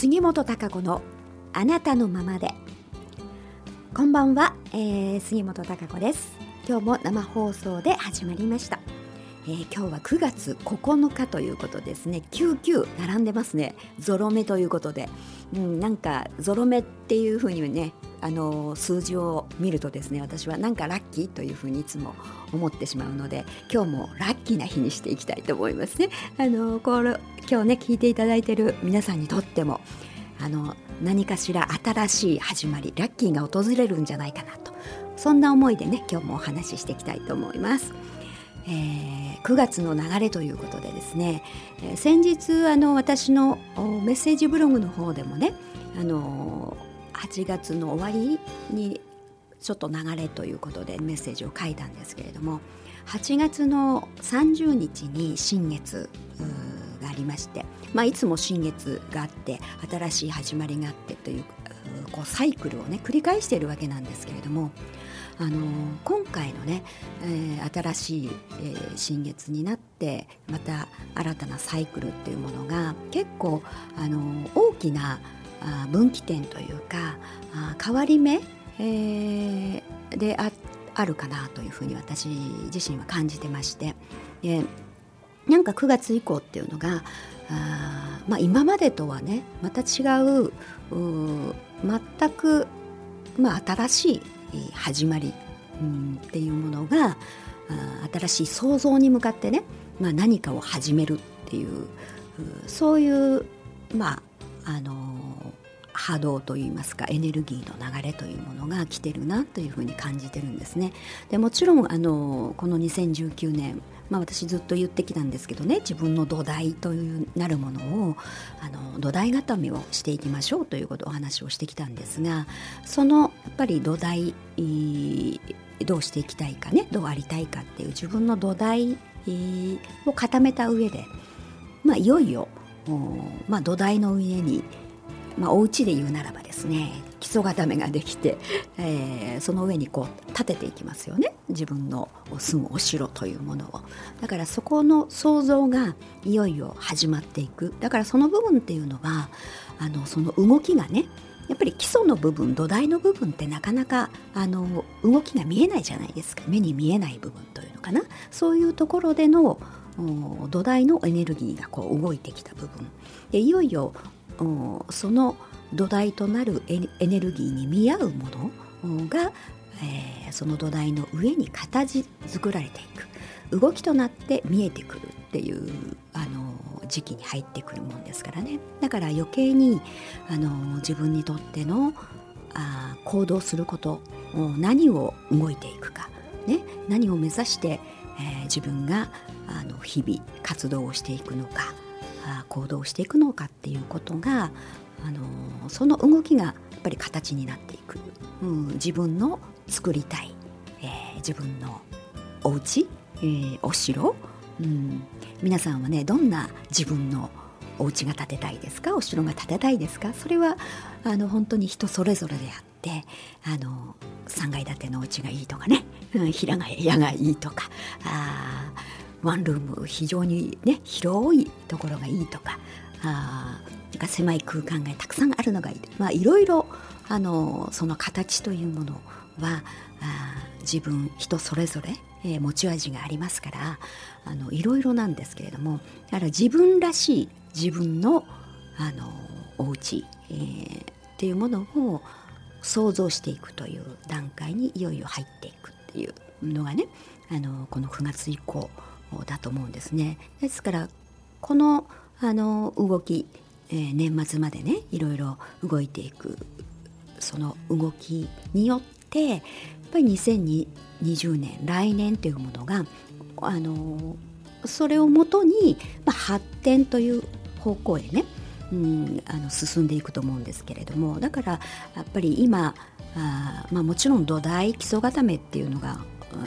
杉本孝子のあなたのままで。こんばんは、えー、杉本孝子です。今日も生放送で始まりました、えー、今日は9月9日ということですね。99並んでますね。ゾロ目ということで、うん、なんかゾロ目っていう風にねあの数字を見るとですね私はなんかラッキーというふうにいつも思ってしまうので今日もラッキーな日にしていきたいと思いますね。あのこれ今日ね聞いていただいている皆さんにとってもあの何かしら新しい始まりラッキーが訪れるんじゃないかなとそんな思いでね今日もお話ししていきたいと思います。えー、9月の流れということでですね、えー、先日あの私のメッセージブログの方でもねあの8月の終わりにちょっと流れということでメッセージを書いたんですけれども8月の30日に新月がありまして、まあ、いつも新月があって新しい始まりがあってというこうサイクルをね繰り返しているわけなんですけれどもあの今回のね、えー、新しい、えー、新月になってまた新たなサイクルっていうものが結構あの大きな分岐点というか変わり目、でああるかなというふうに私自身は感じてまして。でなんか9月以降っていうのがあ、まあ、今までとはねまた違う全く、まあ、新しい始まり、っていうものが新しい創造に向かってね、まあ、何かを始めるっていうそういうまああの波動といいますかエネルギーの流れというものが来てるなというふうに感じてるんですね。でもちろんあのこの2019年まあ、私ずっと言ってきたんですけどね自分の土台というなるものをあの土台固めをしていきましょうということをお話をしてきたんですがそのやっぱり土台どうしていきたいかねどうありたいかっていう自分の土台を固めた上で、まあ、いよいよ、まあ、土台の上にまあ、お家で言うならばですね基礎固めができて、えー、その上にこう立てていきますよね。自分の住むお城というものを。だからそこの想像がいよいよ始まっていく。だからその部分っていうのはあのその動きがねやっぱり基礎の部分土台の部分ってなかなかあの動きが見えないじゃないですか。目に見えない部分というのかな。そういうところでの土台のエネルギーがこう動いてきた部分。でいよいよその土台となるエネルギーに見合うものが、えー、その土台の上に形作られていく。動きとなって見えてくるっていうあの時期に入ってくるもんですからね。だから余計にあの自分にとってのあ行動すること何を動いていくか、ね、何を目指して、えー、自分があの日々活動をしていくのか行動していくのかっていうことが、あのその動きがやっぱり形になっていく、うん、自分の作りたい、えー、自分のお家、えー、お城、うん、皆さんはねどんな自分のお家が建てたいですか？お城が建てたいですか？それはあの本当に人それぞれであってあの3階建てのお家がいいとかね、うん、平が屋がいいとか。あワンルーム非常にね広いところがいいとかあなんか狭い空間がたくさんあるのがいい。まあいろいろあのその形というものはあ自分人それぞれ、えー、持ち味がありますからあのいろいろなんですけれどもだから自分らしい自分のあのお家、えー、っていうものを想像していくという段階にいよいよ入っていくっていうのがねあのこの9月以降だと思うんですね。ですからこのあの動き、えー、年末までねいろいろ動いていくその動きによってやっぱり2020年来年というものがあのそれをもとに、まあ、発展という方向へね、うん、あの進んでいくと思うんですけれどもだからやっぱり今あ、まあ、もちろん土台基礎固めっていうのが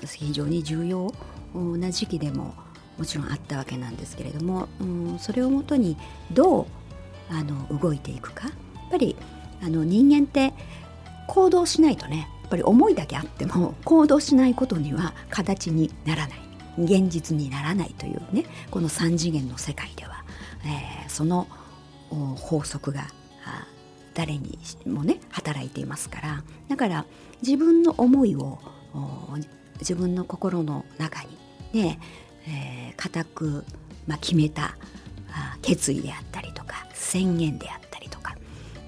非常に重要な時期でももちろんあったわけなんですけれども、うん、それをもとにどうあの動いていくか。やっぱりあの人間って行動しないとねやっぱり思いだけあっても 行動しないことには形にならない。現実にならないというねこの3次元の世界では、えー、その法則が誰にもね働いていますから。だから自分の思いを自分の心の中にね、えー、固く、まあ、決めた決意であったりとか宣言であったりとか、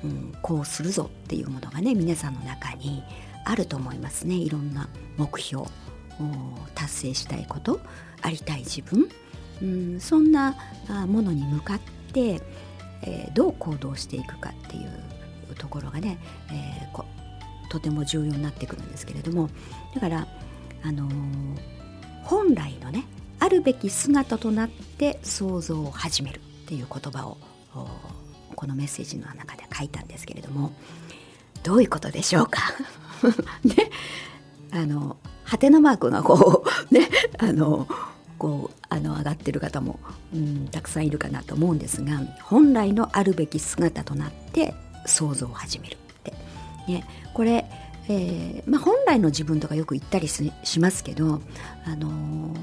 うん、こうするぞっていうものがね皆さんの中にあると思いますね。いろんな目標達成したいことありたい自分、うん、そんなものに向かって、えー、どう行動していくかっていうところがね、えー、とても重要になってくるんですけれどもだからあのー、本来のねあるべき姿となって想像を始めるっていう言葉をこのメッセージの中で書いたんですけれどもどういうことでしょうか？ねあのハテナマークがこうねあのこうあの上がってる方も、うん、たくさんいるかなと思うんですが本来のあるべき姿となって想像を始めるって、ね、これえーまあ、本来の自分とかよく言ったりしますけど、あの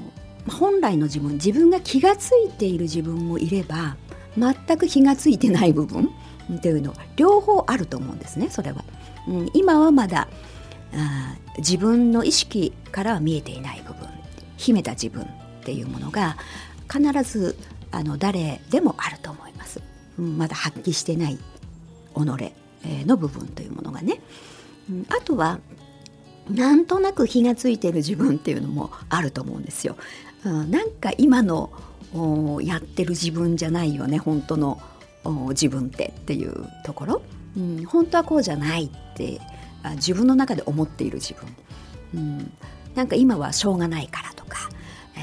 ー、本来の自分自分が気が付いている自分もいれば全く気が付いてない部分 っていうの両方あると思うんですねそれは、うん、今はまだあ自分の意識からは見えていない部分秘めた自分っていうものが必ずあの誰でもあると思います、うん、まだ発揮してない己の部分というものがね、あとはなんとなく火がついてる自分っていうのもあると思うんですよ。うん、なんか今のやってる自分じゃないよね本当の自分ってっていうところ、うん、本当はこうじゃないって自分の中で思っている自分、うん、なんか今はしょうがないからとか、え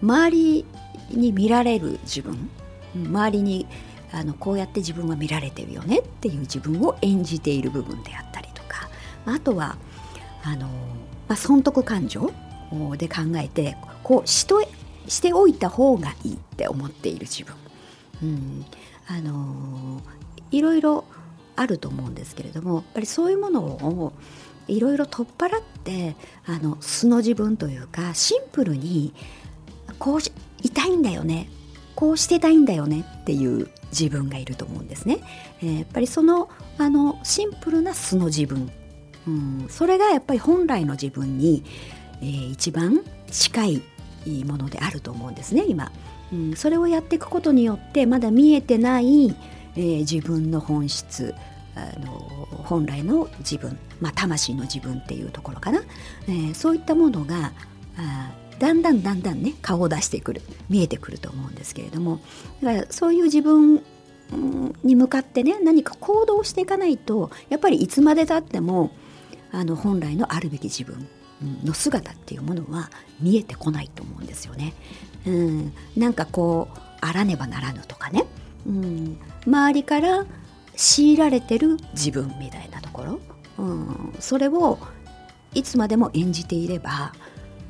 ー、周りに見られる自分。周りにあのこうやって自分は見られてるよねっていう自分を演じている部分であったりあとはあの、まあ、損得感情で考えてこうしとしておいた方がいいって思っている自分、うん、あのいろいろあると思うんですけれどもやっぱりそういうものをいろいろ取っ払ってあの素の自分というかシンプルにこういたいんだよねこうしてたいんだよねっていう自分がいると思うんですね。えー、やっぱりそのあのシンプルな素の自分うん、それがやっぱり本来の自分に、えー、一番近いものであると思うんですね今、うん、それをやっていくことによってまだ見えてない、えー、自分の本質あの本来の自分、まあ、魂の自分っていうところかな、えー、そういったものがあだんだんだんだんね顔を出してくる見えてくると思うんですけれども。だからそういう自分に向かってね何か行動していかないとやっぱりいつまでたってもあの本来のあるべき自分の姿っていうものは見えてこないと思うんですよね。うん、なんかこうあらねばならぬとかね、うん、周りから強いられてる自分みたいなところ、うん、それをいつまでも演じていれば、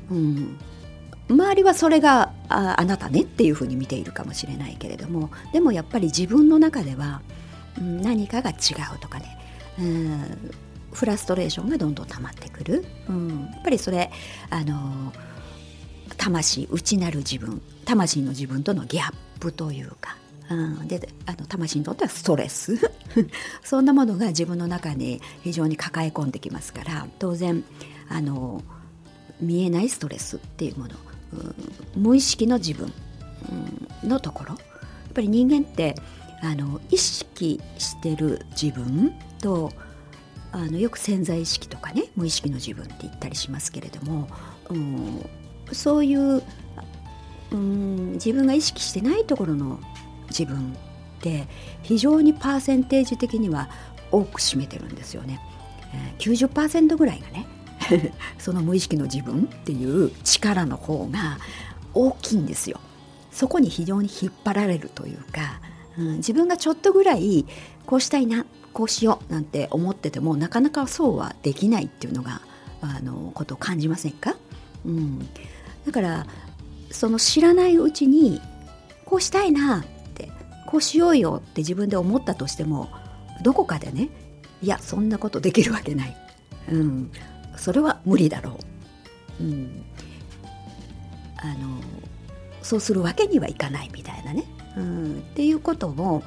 うん、周りはそれがああなたねっていうふうに見ているかもしれないけれどもでもやっぱり自分の中では、うん、何かが違うとかね、うん、フラストレーションがどんどん溜まってくる、うん、やっぱりそれあの魂内なる自分。魂の自分とのギャップというか、うん、であの魂にとってはストレス。そんなものが自分の中に非常に抱え込んできますから。当然あの見えないストレスっていうもの、うん、無意識の自分、うん、のところ。やっぱり人間ってあの意識してる自分とあのよく潜在意識とかね無意識の自分って言ったりしますけれども、うん、そういう、うん、自分が意識してないところの自分って非常にパーセンテージ的には多く占めてるんですよね。90%ぐらいがね その無意識の自分っていう力の方が大きいんですよ。そこに非常に引っ張られるというか、うん、自分がちょっとぐらいこうしたいなこうしようなんて思っててもなかなかそうはできないっていうのがあのことを感じませんか、うん、だからその知らないうちにこうしたいなってこうしようよって自分で思ったとしてもどこかでねいやそんなことできるわけない、うん、それは無理だろう、うん、あのそうするわけにはいかないみたいなね、うん、っていうことを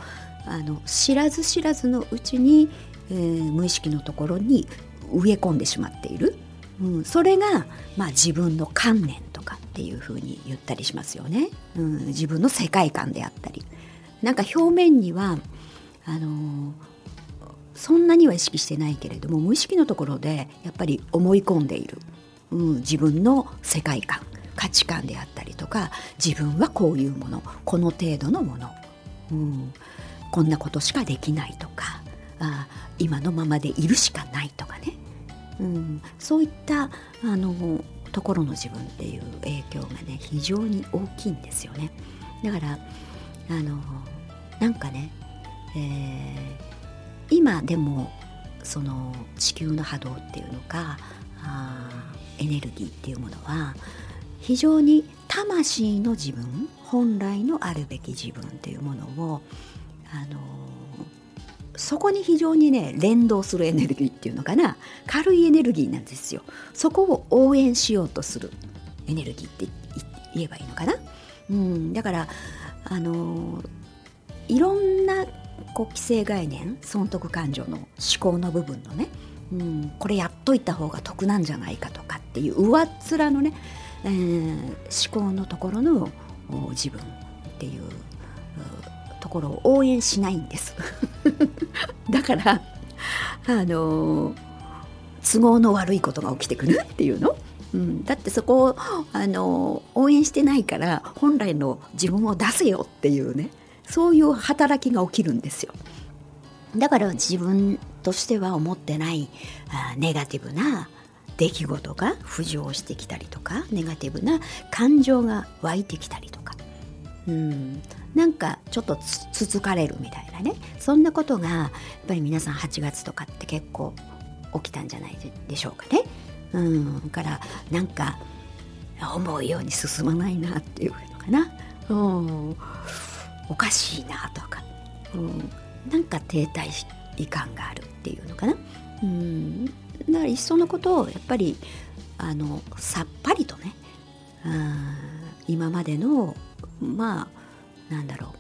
あの知らず知らずのうちに、えー、無意識のところに植え込んでしまっている、うん、それが、まあ、自分の観念とかっていうふうに言ったりしますよね、うん、自分の世界観であったり。なんか表面にはあの、そんなには意識してないけれども無意識のところでやっぱり思い込んでいる、うん、自分の世界観価値観であったりとか自分はこういうものこの程度のもの、うん、こんなことしかできないとかあ今のままでいるしかないとかね、うん、そういったあのところの自分っていう影響がね非常に大きいんですよね。だからあのなんかね、えー、今でもその地球の波動っていうのかあエネルギーっていうものは非常に魂の自分本来のあるべき自分っていうものをあのそこに非常にね連動するエネルギーっていうのかな。軽いエネルギーなんですよ。そこを応援しようとするエネルギーって言えばいいのかな、うん、だからあのいろんなこう既成概念損得感情の思考の部分のね、うん、これやっといた方が得なんじゃないかとかっていう上っ面のね、えー、思考のところの自分っていうところを応援しないんです。だからあの都合の悪いことが起きてくるっていうの、うん、だってそこをあの応援してないから本来の自分を出せよっていうねそういう働きが起きるんですよ。だから自分としては思ってないあネガティブな出来事が浮上してきたりとかネガティブな感情が湧いてきたりとか、うん、なんかちょっとつつかれるみたいなね。そんなことがやっぱり皆さん8月とかって結構起きたんじゃないでしょうかね。うん、からなんか思うように進まないなっていうのかな、うん、おかしいなとか、うん、なんか停滞感があるっていうのかな、うん、だからいっそのことをやっぱりあのさっぱりとね、うん、今までのまあなんだろ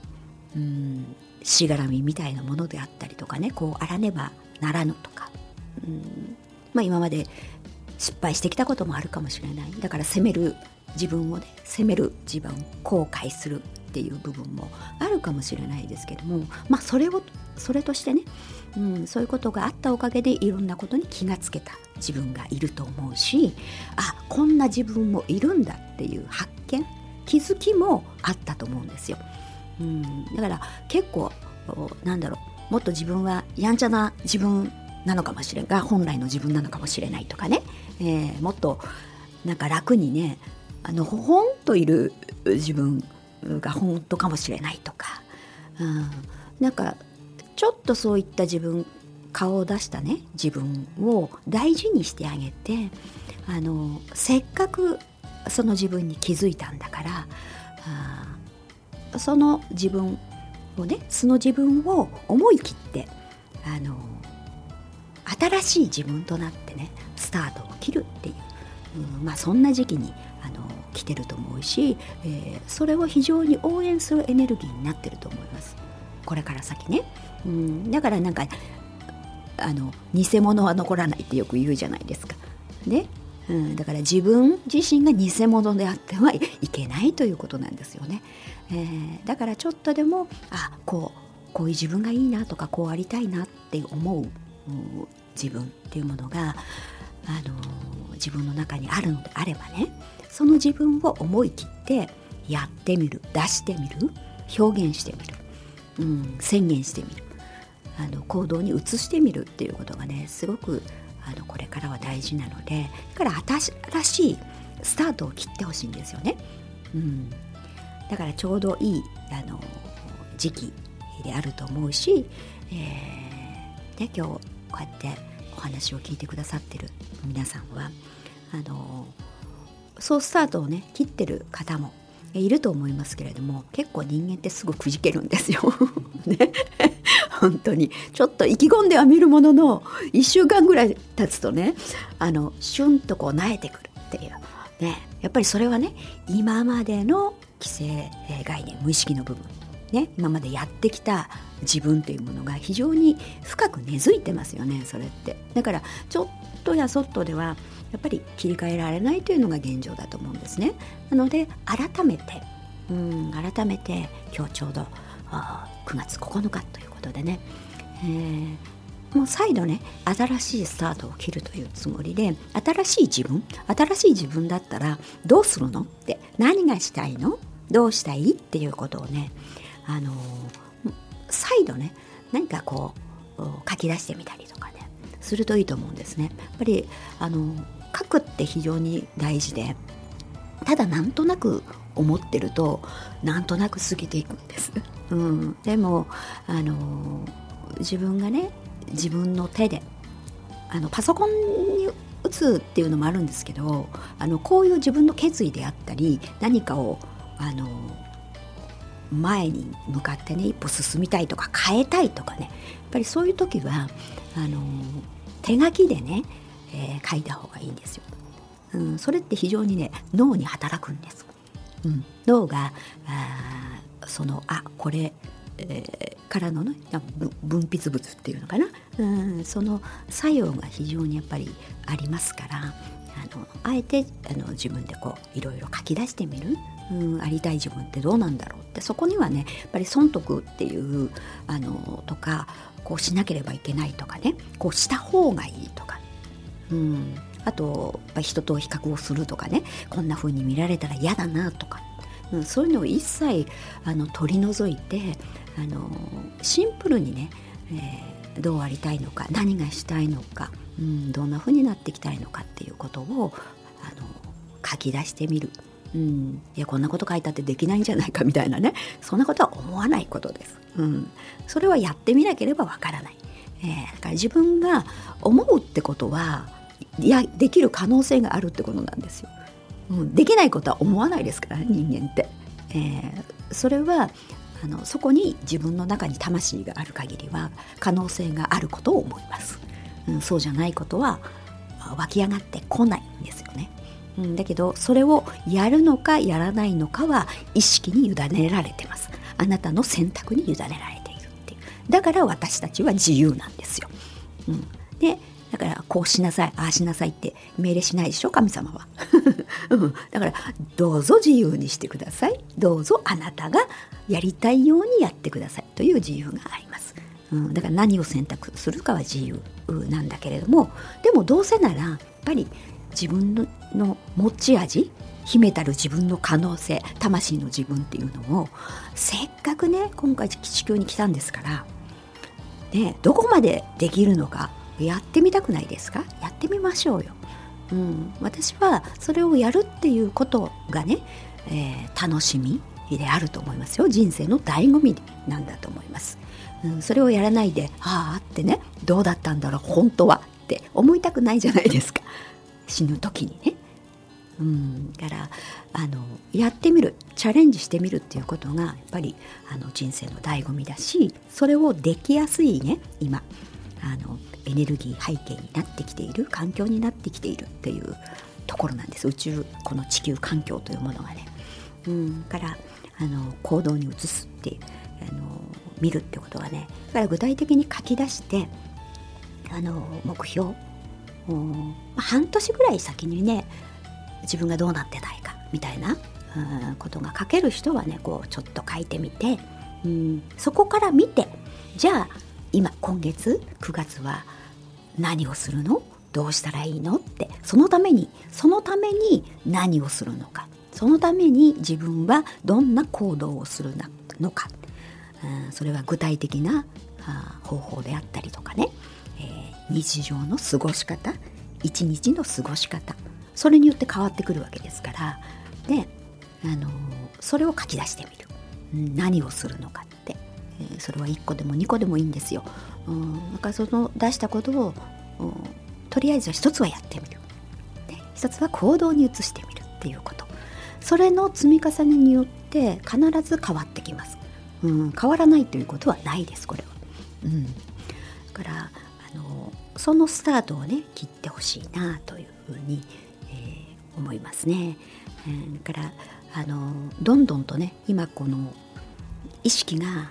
う。うん。しがらみみたいなものであったりとかね。こうあらねばならぬとか。うん。まあ今まで失敗してきたこともあるかもしれない。だから責める自分をね責める自分後悔するっていう部分もあるかもしれないですけども。まあそれをそれとしてね、うん、そういうことがあったおかげでいろんなことに気がつけた自分がいると思うし。あこんな自分もいるんだっていう発見。気づきもあったと思うんですよ。うん、だから結構なんだろうもっと自分はやんちゃな自分なのかもしれんが本来の自分なのかもしれないとかね、えー、もっとなんか楽にねあのほほんといる自分が本当かもしれないとか、うん、なんかちょっとそういった自分顔を出したね自分を大事にしてあげてあのせっかくその自分に気づいたんだからその自分をねその自分を思い切ってあの新しい自分となってねスタートを切るっていう、うん、まあそんな時期にあの来てると思うし、えー、それを非常に応援するエネルギーになってると思います。これから先ね、うん、だからなんかあの偽物は残らないってよく言うじゃないですか。ね。うん、だから自分自身が偽物であってはいけないということなんですよね。えー、だからちょっとでもあこうこういう自分がいいなとかこうありたいなって思ううん自分っていうものが、あのー、自分の中にあるのであればねその自分を思い切ってやってみる出してみる表現してみる、うん、宣言してみるあの行動に移してみるっていうことがねすごくあのこれからは大事なのでだから新しいスタートを切ってほしいんですよね、うん、だからちょうどいいあの時期であると思うし、えー、で今日こうやってお話を聞いてくださってる皆さんはあのそうスタートをね切ってる方もいると思いますけれども結構人間ってすぐくじけるんですよ。ね。本当にちょっと意気込んではみるものの1週間ぐらい経つとねあのシュンとこう萎えてくるっていう。ねやっぱりそれはね今までの既成概念無意識の部分。ね、今までやってきた自分というものが非常に深く根付いてますよねそれって。だからちょっとやそっとではやっぱり切り替えられないというのが現状だと思うんですね。なので改めてうん改めて今日ちょうど9月9日ということでね、えー。もう再度ね新しいスタートを切るというつもりで新しい自分新しい自分だったらどうするの？って何がしたいの？どうしたい？っていうことをねあの再度ね何かこう書き出してみたりとかねするといいと思うんですね。やっぱりあの書くって非常に大事でただなんとなく思ってるとなんとなく過ぎていくんです。うん、でもあの自分がね自分の手であのパソコンに打つっていうのもあるんですけどあのこういう自分の決意であったり何かをあの前に向かってね一歩進みたいとか変えたいとかねやっぱりそういう時はあの手書きでね、えー、書いた方がいいんですよ。うん、それって非常にね脳に働くんです。うん、脳があそのあこれえー、からのね分泌物っていうのかな、うん、その作用が非常にやっぱりありますからあのあえてあの自分でこういろいろ書き出してみる、うん、ありたい自分ってどうなんだろうって。そこにはねやっぱり損得っていうあのとかこうしなければいけないとかね。こうした方がいいとか、うん、あと人と比較をするとかねこんな風に見られたら嫌だなとか、うん、そういうのを一切あの取り除いてあのシンプルにね、えー、どうありたいのか何がしたいのか、うん、どんな風になっていきたいのかっていうことをあの書き出してみる。うん、いやこんなこと書いたってできないんじゃないかみたいなねそんなことは思わないことです、うん、それはやってみなければわからない、えー、だから自分が思うってことはやできる可能性があるってことなんですよ、うん、できないことは思わないですから人間って、えー、それはあのそこに自分の中に魂がある限りは可能性があることを思います、うん、そうじゃないことは湧き上がってこないんですよね、うん、だけどそれをやるのかやらないのかは意識に委ねられてます。あなたの選択に委ねられているっていう。だから私たちは自由なんですよ、うん、でだからこうしなさいああしなさいって命令しないでしょ神様は、うん、だからどうぞ自由にしてください。どうぞあなたがやりたいようにやってください。という自由があります、うん、だから何を選択するかは自由なんだけれどもでもどうせならやっぱり自分の持ち味秘めたる自分の可能性魂の自分っていうのをせっかくね今回地球に来たんですから、ね、どこまでできるのかやってみたくないですか？やってみましょうよ。うん、私はそれをやるっていうことがね、えー、楽しみであると思いますよ。人生の醍醐味なんだと思います、うん、それをやらないでああってねどうだったんだろう本当はって思いたくないじゃないですか。死ぬ時にね。うん。だからあのやってみるチャレンジしてみるっていうことがやっぱりあの人生の醍醐味だしそれをできやすいね今。あのエネルギー背景になってきている環境になってきているっていうところなんです宇宙この地球環境というものがね。うん、からあの行動に移すってあの見るってことはねだから具体的に書き出してあの目標半年ぐらい先にね自分がどうなってたいかみたいな、ことが書ける人はねこうちょっと書いてみて、うん、そこから見てじゃあ今今月9月は何をするの？どうしたらいいの？ってそのためにそのために何をするのか。そのために自分はどんな行動をするのか、うん、それは具体的な方法であったりとかね、えー、日常の過ごし方。一日の過ごし方。それによって変わってくるわけですから。で、あのー、それを書き出してみる、何をするのか。えそれは1個でも2個でもいいんですよ。うん、だからその出したことをとりあえずは一つはやってみる。で一つは行動に移してみるっていうこと。それの積み重ねによって必ず変わってきます。うん、変わらないということはないですこれは。うん、だからあのそのスタートをね切ってほしいなというふうに、えー、思いますね。えー、だからあのどんどんとね今この意識が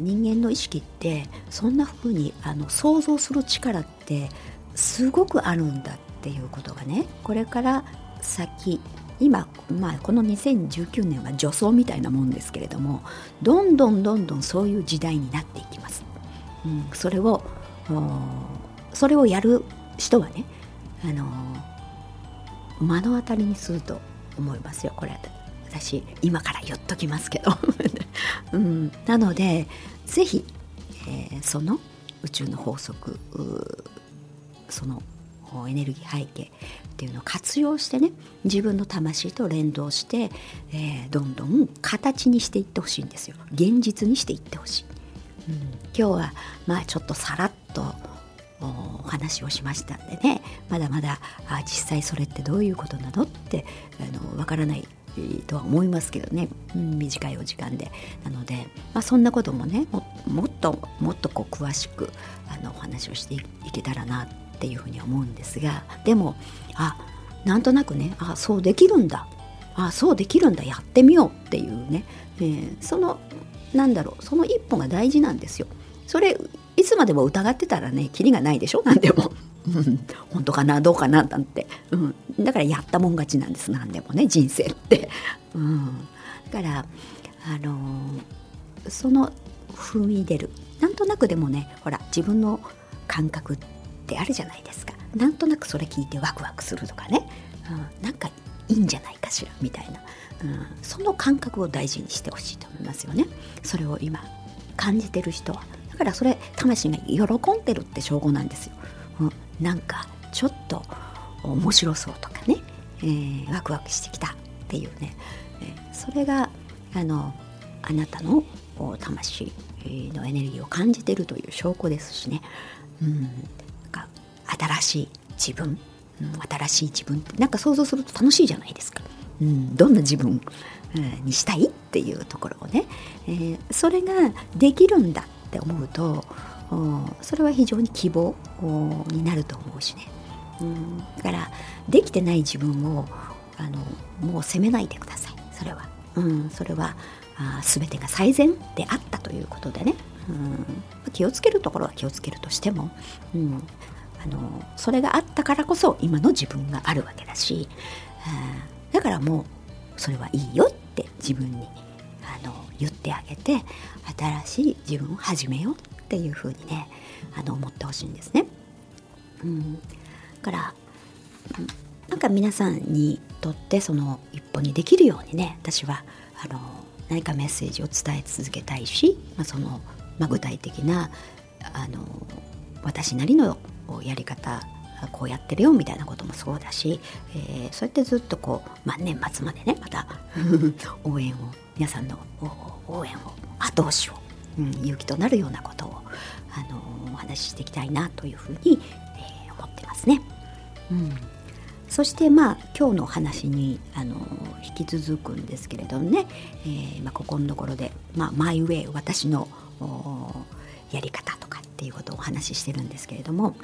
人間の意識ってそんな風にあの想像する力ってすごくあるんだっていうことがねこれから先今、まあ、この2019年は助走みたいなもんですけれどもどんどんどんどんそういう時代になっていきます。うん、それをそれをやる人はね、あの目の当たりにすると思いますよこれ私今から言っときますけど、うん、なので是非、えー、その宇宙の法則そのエネルギー背景っていうのを活用してね自分の魂と連動して、えー、どんどん形にしていってほしいんですよ。現実にしていってほしい、うん、今日はまあちょっとさらっとお話をしましたんでね。まだまだあ実際それってどういうことなのってあの分からないとは思いますけどね、うん、短いお時間で。なので、まあ、そんなこともねもっともっとこう詳しくあのお話をしていけたらなっていうふうに思うんですが。でもあなんとなくねあそうできるんだ。あそうできるんだ。やってみようっていうね、えー、そのなんだろうその一歩が大事なんですよ。それいつまでも疑ってたらねキリがないでしょ？何でも。うん。本当かなどうかななんて、うん、だからやったもん勝ちなんです何でもね人生って、うん、だからあのー、その踏み出る。なんとなくでもねほら自分の感覚ってあるじゃないですか。なんとなくそれ聞いてワクワクするとかね、うん、なんかいいんじゃないかしらみたいな、うん、その感覚を大事にしてほしいと思いますよね。それを今感じてる人は。だからそれ魂が喜んでるって証拠なんですよ、うん、なんかちょっと面白そうとかね、えー、ワクワクしてきたっていうね、えー、それがあのあなたの魂のエネルギーを感じてるという証拠ですしね、うん、なんか新しい自分、うん、新しい自分ってなんか想像すると楽しいじゃないですか、うん、どんな自分、にしたいっていうところをね、えー、それができるんだって思うとそれは非常に希望になると思うしね、うん、だからできてない自分をあのもう責めないでください。それは、うん、それはあ全てが最善であったということでね、うん、気をつけるところは気をつけるとしても、うん、あのそれがあったからこそ今の自分があるわけだし、うん、だからもうそれはいいよって自分にあの言ってあげて新しい自分を始めようっっていうふうにねあの思ってほしいんですね。うん、だからなんか皆さんにとってその一歩にできるようにね私はあの何かメッセージを伝え続けたいし、まあ、その、まあ、具体的なあの私なりのやり方こうやってるよみたいなこともそうだし、えー、そうやってずっとこう、まあ、年末までねまた 応援を皆さんの応援を後押しを、うん、勇気となるようなことを、あのー、お話ししていきたいなというふうに、えー、思ってますね。うんそしてまあ今日のお話にあの引き続くんですけれどもね、えーまあ、ここのところで、まあ、マイウェイ私のやり方とかっていうことをお話ししてるんですけれども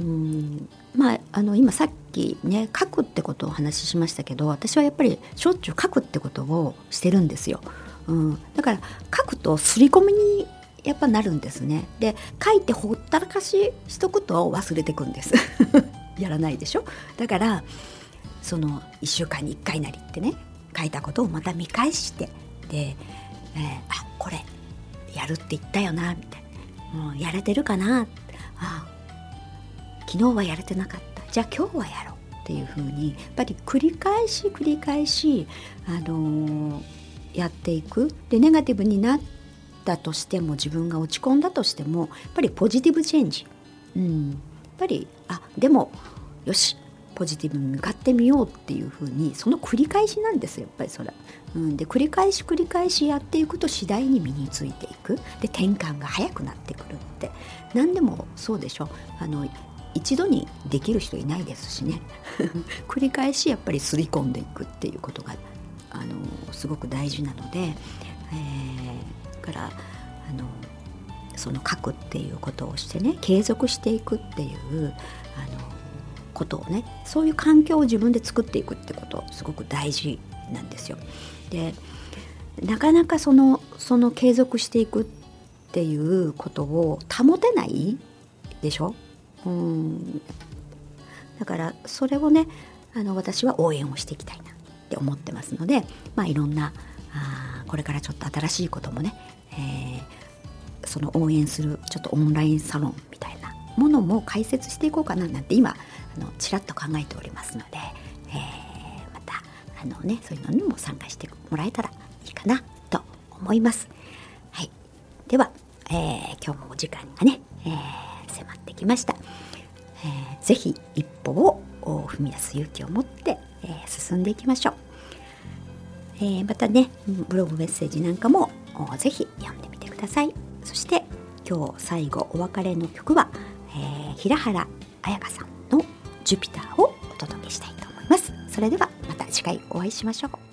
うんまああの今さっきね書くってことをお話ししましたけど私はやっぱりしょっちゅう書くってことをしてるんですよ。うん、だから書くと刷り込みにやっぱなるんですね。で書いてほったらかししとくと忘れてくんです。やらないでしょ？だからその1週間に1回なりってね書いたことをまた見返してで、えー、あこれやるって言ったよなみたいな、うん、やれてるかな？あ昨日はやれてなかった。じゃあ今日はやろうっていうふうにやっぱり繰り返し繰り返し、あのー、やっていく。でネガティブになったとしても自分が落ち込んだとしてもやっぱりポジティブチェンジ、うん、やっぱりあでもよしポジティブに向かってみようっていうふうにその繰り返しなんですやっぱりそれ。うん、で繰り返し繰り返しやっていくと次第に身についていく。で転換が早くなってくるって。何でもそうでしょ。あの一度にできる人いないですしね。繰り返しやっぱりすり込んでいくっていうことがあのすごく大事なので、えー、からあのその書くっていうことをしてね継続していくっていうあのことをねそういう環境を自分で作っていくってことすごく大事なんですよ。でなかなかそのその継続していくっていうことを保てないでしょ？うん。だからそれをねあの私は応援をしていきたいな。って思ってますので、まあ、いろんなあこれからちょっと新しいこともね、えー、その応援するちょっとオンラインサロンみたいなものも解説していこうかななんて今あのちらっと考えておりますので、えー、またあの、ね、そういうのにも参加してもらえたらいいかなと思います。はい、では、えー、今日もお時間がね、えー、迫ってきました。えー、ぜひ一歩を踏み出す勇気を持って、え、進んでいきましょう、えー、またねブログメッセージなんかもぜひ読んでみてください。そして今日最後お別れの曲は、えー、平原綾香さんの「ジュピター」をお届けしたいと思います。それではまた次回お会いしましょう。